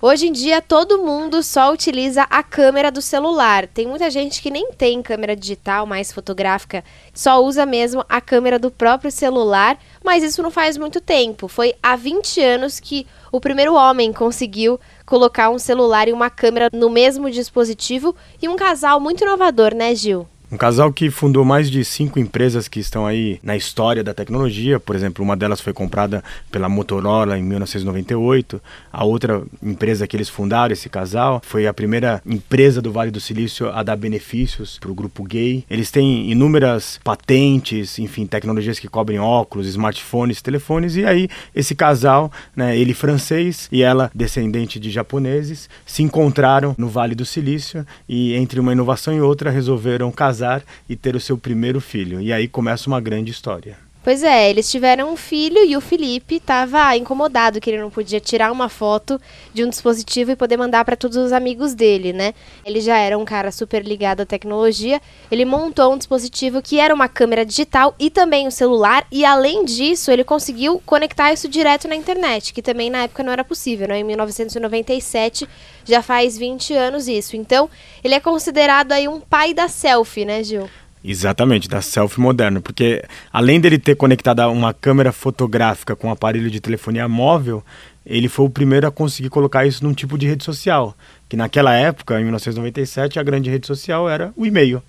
Hoje em dia, todo mundo só utiliza a câmera do celular. Tem muita gente que nem tem câmera digital mais fotográfica, só usa mesmo a câmera do próprio celular, mas isso não faz muito tempo. Foi há 20 anos que o primeiro homem conseguiu colocar um celular e uma câmera no mesmo dispositivo e um casal muito inovador, né, Gil? Um casal que fundou mais de cinco empresas que estão aí na história da tecnologia. Por exemplo, uma delas foi comprada pela Motorola em 1998. A outra empresa que eles fundaram, esse casal, foi a primeira empresa do Vale do Silício a dar benefícios para o grupo gay. Eles têm inúmeras patentes, enfim, tecnologias que cobrem óculos, smartphones, telefones. E aí, esse casal, né, ele francês e ela descendente de japoneses, se encontraram no Vale do Silício e, entre uma inovação e outra, resolveram casar casar e ter o seu primeiro filho. E aí começa uma grande história. Pois é, eles tiveram um filho e o Felipe estava incomodado que ele não podia tirar uma foto de um dispositivo e poder mandar para todos os amigos dele, né? Ele já era um cara super ligado à tecnologia. Ele montou um dispositivo que era uma câmera digital e também um celular e além disso, ele conseguiu conectar isso direto na internet, que também na época não era possível, né? Em 1997 já faz 20 anos isso. Então, ele é considerado aí um pai da selfie, né, Gil? Exatamente, da selfie moderno, porque além dele ter conectado uma câmera fotográfica com um aparelho de telefonia móvel, ele foi o primeiro a conseguir colocar isso num tipo de rede social, que naquela época, em 1997, a grande rede social era o e-mail.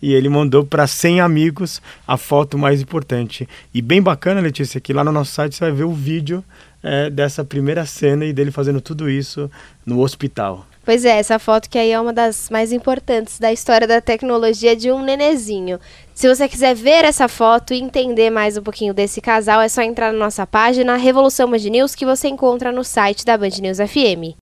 E ele mandou para 100 amigos a foto mais importante. E bem bacana, Letícia, que lá no nosso site você vai ver o vídeo é, dessa primeira cena e dele fazendo tudo isso no hospital. Pois é, essa foto que aí é uma das mais importantes da história da tecnologia de um nenezinho. Se você quiser ver essa foto e entender mais um pouquinho desse casal, é só entrar na nossa página Revolução Band News que você encontra no site da Band News FM.